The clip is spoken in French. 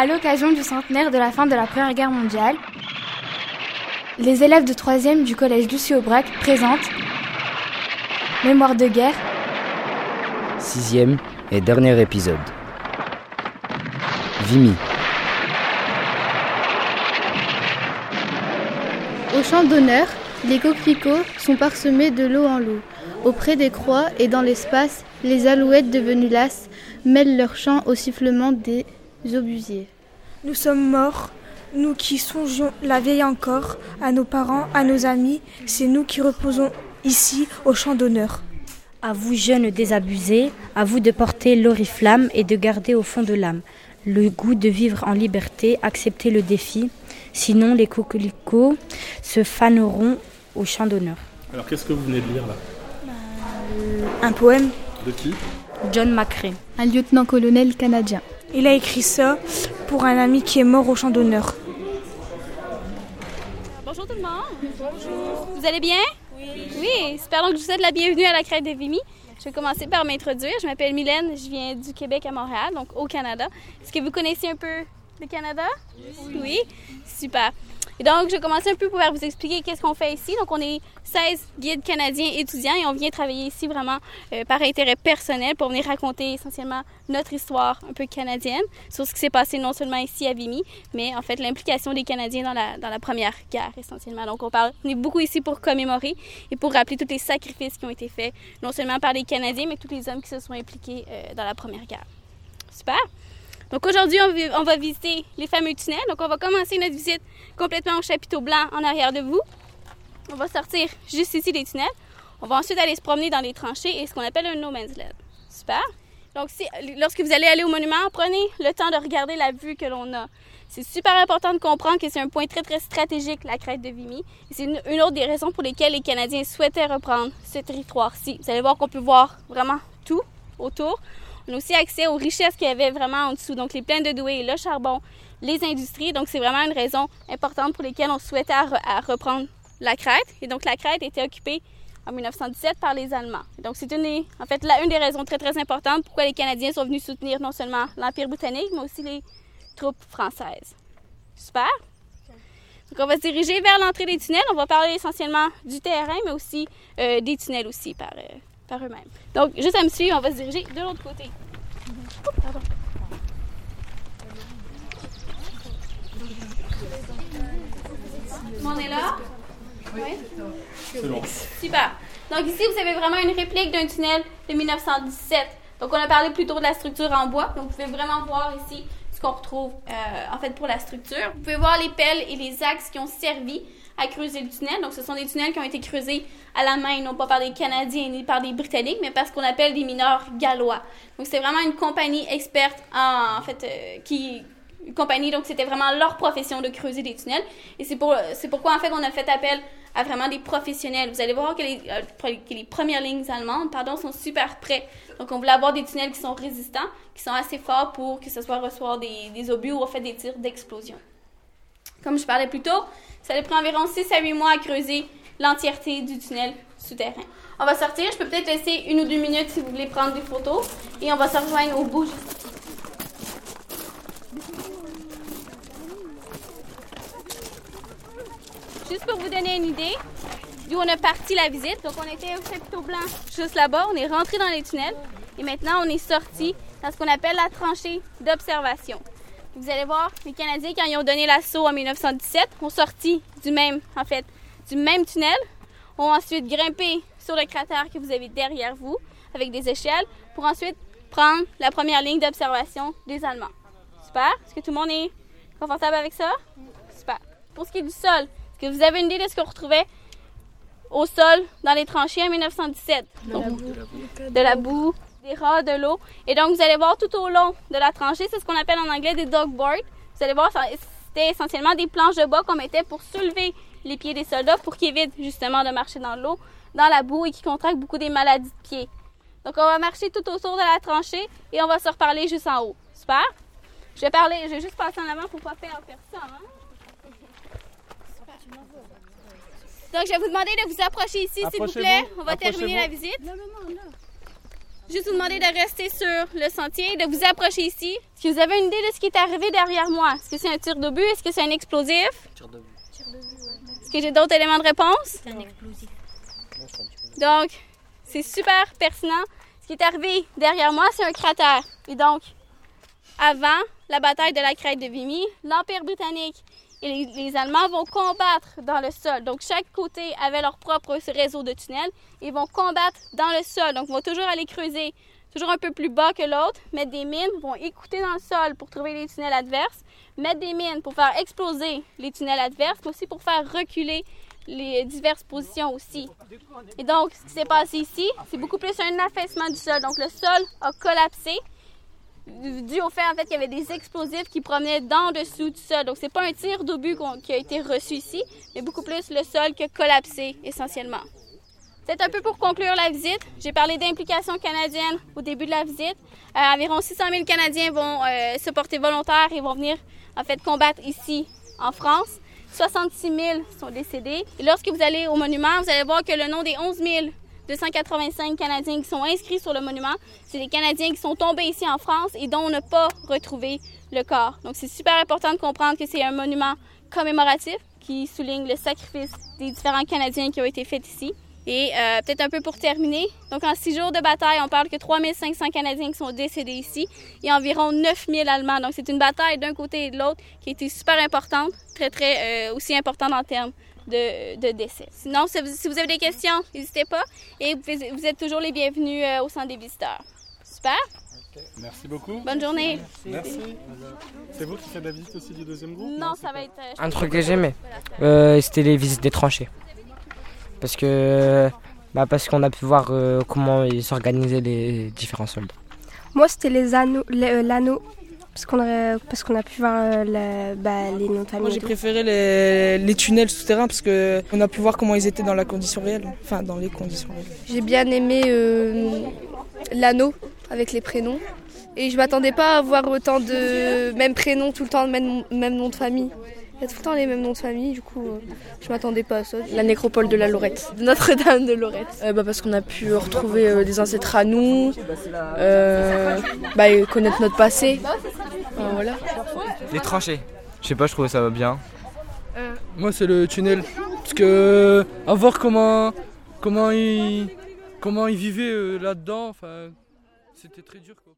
À l'occasion du centenaire de la fin de la Première Guerre mondiale, les élèves de 3e du collège Lucie Aubrac présentent Mémoire de guerre. Sixième et dernier épisode. Vimy. Au champ d'honneur, les coquelicots sont parsemés de lot en lot. Auprès des croix et dans l'espace, les alouettes devenues lasses mêlent leur chant au sifflement des obusiers. Nous sommes morts, nous qui songions la vieille encore, à nos parents, à nos amis, c'est nous qui reposons ici au champ d'honneur. À vous jeunes désabusés, à vous de porter l'oriflamme et de garder au fond de l'âme le goût de vivre en liberté, accepter le défi, sinon les coquelicots se faneront au champ d'honneur. Alors qu'est-ce que vous venez de lire là? Un poème De qui? John McCrae. Un lieutenant-colonel canadien. Il a écrit ça pour un ami qui est mort au champ d'honneur. Bonjour tout le monde. Bonjour. Vous allez bien? Oui. Oui, super. Donc, je vous souhaite la bienvenue à la crête de Vimy. Je vais commencer par m'introduire. Je m'appelle Mylène, je viens du Québec à Montréal, donc au Canada. Est-ce que vous connaissez un peu le Canada? Oui. Oui? Super. Et donc, je vais commencer un peu pour vous expliquer qu'est-ce qu'on fait ici. Donc, on est 16 guides canadiens étudiants et on vient travailler ici vraiment euh, par intérêt personnel pour venir raconter essentiellement notre histoire un peu canadienne sur ce qui s'est passé non seulement ici à Vimy, mais en fait l'implication des Canadiens dans la, dans la première guerre essentiellement. Donc, on parle, on est beaucoup ici pour commémorer et pour rappeler tous les sacrifices qui ont été faits, non seulement par les Canadiens, mais tous les hommes qui se sont impliqués euh, dans la première guerre. Super! Donc aujourd'hui, on, va visiter les fameux tunnels. Donc on va commencer notre visite complètement au chapiteau blanc en arrière de vous. On va sortir juste ici des tunnels. On va ensuite aller se promener dans les tranchées et ce qu'on appelle un no man's land. Super. Donc si, lorsque vous allez aller au monument, prenez le temps de regarder la vue que l'on a. C'est super important de comprendre que c'est un point très très stratégique, la crête de Vimy. c'est une, une, autre des raisons pour lesquelles les Canadiens souhaitaient reprendre ce territoire-ci. Vous allez voir qu'on peut voir vraiment tout autour. A aussi accès aux richesses qu'il y avait vraiment en dessous, donc les plaines de douée, le charbon, les industries. Donc, c'est vraiment une raison importante pour lesquelles on souhaitait à, reprendre la Crète. Et donc, la Crète était occupée en 1917 par les Allemands. Donc, c'est une, en fait là, une des raisons très, très importantes pourquoi les Canadiens sont venus soutenir non seulement l'Empire britannique, mais aussi les troupes françaises. Super! Donc, on va se diriger vers l'entrée des tunnels. On va parler essentiellement du terrain, mais aussi euh, des tunnels aussi par, euh, par eux-mêmes. Donc, juste à me suivre, on va se diriger de l'autre côté. pardon. On est là? Oui. C'est bon. Super. Donc ici, vous avez vraiment une réplique d'un tunnel de 1917. Donc on a parlé plutôt de la structure en bois. Donc vous pouvez vraiment voir ici ce qu'on retrouve euh, en fait pour la structure. Vous pouvez voir les pelles et les axes qui ont servi à creuser le tunnel. Donc, ce sont des tunnels qui ont été creusés à la main, non pas par des Canadiens ni par des Britanniques, mais par ce qu'on appelle des mineurs gallois. Donc, c'est vraiment une compagnie experte en, fait, euh, qui compagnie, donc c'était vraiment leur profession de creuser des tunnels. Et c'est pour, c'est pourquoi, en fait, on a fait appel à vraiment des professionnels. Vous allez voir que les, euh, que les premières lignes allemandes, pardon, sont super prêts. Donc, on voulait avoir des tunnels qui sont résistants, qui sont assez forts pour que ce soit recevoir des, des obus ou en fait des tirs d'explosion. Comme je parlais plus tôt, ça allait prendre environ 6 à 8 mois à creuser l'entièreté du tunnel souterrain. On va sortir. Je peux peut-être laisser une ou deux minutes si vous voulez prendre des photos. Et on va se rejoindre au bout juste Juste pour vous donner une idée d'où on a parti la visite. Donc, on était au chapiteau blanc juste là-bas. On est rentré dans les tunnels. Et maintenant, on est sorti dans ce qu'on appelle la tranchée d'observation. Vous allez voir, les Canadiens, quand ils ont donné l'assaut en 1917, ont sorti du même, en fait, du même tunnel, ont ensuite grimpé sur le cratère que vous avez derrière vous avec des échelles pour ensuite prendre la première ligne d'observation des Allemands. Super? Est-ce que tout le monde est confortable avec ça? Super. Pour ce qui est du sol, est-ce que vous avez une idée de ce qu'on retrouvait au sol dans les tranchées en 1917? De, la, boue. de la boue, des rats, de l'eau. Et donc, vous allez voir tout au long de la tranchée, c'est ce qu'on appelle en anglais des dog boards. Vous allez voir, c'était essentiellement des planches de bois qu'on mettait pour soulever les pieds des soldats pour qu'ils évitent justement de marcher dans l'eau, dans la boue et qui contractent beaucoup des maladies de pieds. Donc, on va marcher tout autour de la tranchée et on va se reparler juste en haut. Super? Je vais parler, je vais juste passer en avant pour pas faire personne. Hein? Donc, je vais vous demander de vous approcher ici, s'il vous plaît. On va terminer la visite. Non, non, non, juste vous demander de rester sur le sentier, de vous approcher ici. Est-ce que vous avez une idée de ce qui est arrivé derrière moi? Est-ce que c'est un tir d'obus? Est-ce que c'est un explosif? Tir d'obus. Est-ce que j'ai d'autres éléments de réponse? C'est un explosif. Donc, c'est super pertinent. Ce qui est arrivé derrière moi, c'est un cratère. Et donc, avant la bataille de la crête de Vimy, l'Empire britannique et les, Allemands vont combattre dans le sol. Donc, chaque côté avait leur propre réseau de tunnels et vont combattre dans le sol. Donc, ils vont toujours aller creuser toujours un peu plus bas que l'autre, mettre des mines, vont écouter dans le sol pour trouver les tunnels adverses, mettre des mines pour faire exploser les tunnels adverses, mais aussi pour faire reculer les diverses positions aussi. Et donc, ce qui s'est passé ici, c'est beaucoup plus un affaissement du sol. Donc, le sol a collapsé dû au fait qu'il y avait des explosifs qui promenaient dans dessous du sol. Donc c'est pas un tir d'obus qui a été reçu ici, mais beaucoup plus le sol qui a collapsé essentiellement. C'est un peu pour conclure la visite. J'ai parlé d'implication canadienne au début de la visite. Euh, environ 600 000 Canadiens vont euh, se porter volontaires et vont venir en fait combattre ici en France. 66 000 sont décédés. Lorsque vous allez au monument, vous allez voir que le nom des 11 285 Canadiens qui sont inscrits sur le monument, c'est des Canadiens qui sont tombés ici en France et dont on n'a pas retrouvé le corps. Donc c'est super important de comprendre que c'est un monument commémoratif qui souligne le sacrifice des différents Canadiens qui ont été faits ici. Et euh, peut-être un peu pour terminer, donc en six jours de bataille, on parle que 3500 Canadiens qui sont décédés ici et environ 9000 Allemands. Donc c'est une bataille d'un côté et de l'autre qui a été super importante, très très euh, aussi importante en termes de, de décès. Sinon, si vous, avez des questions, n'hésitez pas et vous, êtes toujours les bienvenus euh, au centre des visiteurs. Super, Merci beaucoup. bonne journée. Merci. C'est vous qui faites la visite aussi du deuxième groupe Non, c'est ça va être... euh, je Un truc que j'aimais, euh, c'était les visites des tranchées. Parce que, bah, parce qu'on a pu voir euh, comment ils s'organisaient les différents soldats. Moi, c'était les anneaux, les- euh, l'anneau, parce qu'on a, parce qu'on a pu voir euh, la- bah, les noms de famille. Moi j'ai préféré les, les tunnels souterrains parce que on a pu voir comment ils étaient dans la condition réelle, enfin dans les conditions réelles. J'ai bien aimé euh, l'anneau avec les prénoms. Et je m'attendais pas à avoir autant de mêmes prénoms tout le temps, même, même nom de famille. Il y a tout le temps les mêmes noms de famille, du coup, euh, je m'attendais pas à ça. La nécropole de la Lorette, de Notre-Dame de Lorette. Euh, bah, parce qu'on a pu retrouver euh, des ancêtres à nous, euh, bah, connaître notre passé. Euh, voilà. Les tranchées. Je sais pas, je trouvais ça va bien. Moi, c'est le tunnel. Parce que, à voir comment, comment ils, comment ils vivaient euh, là-dedans, enfin, c'était très dur. Quoi,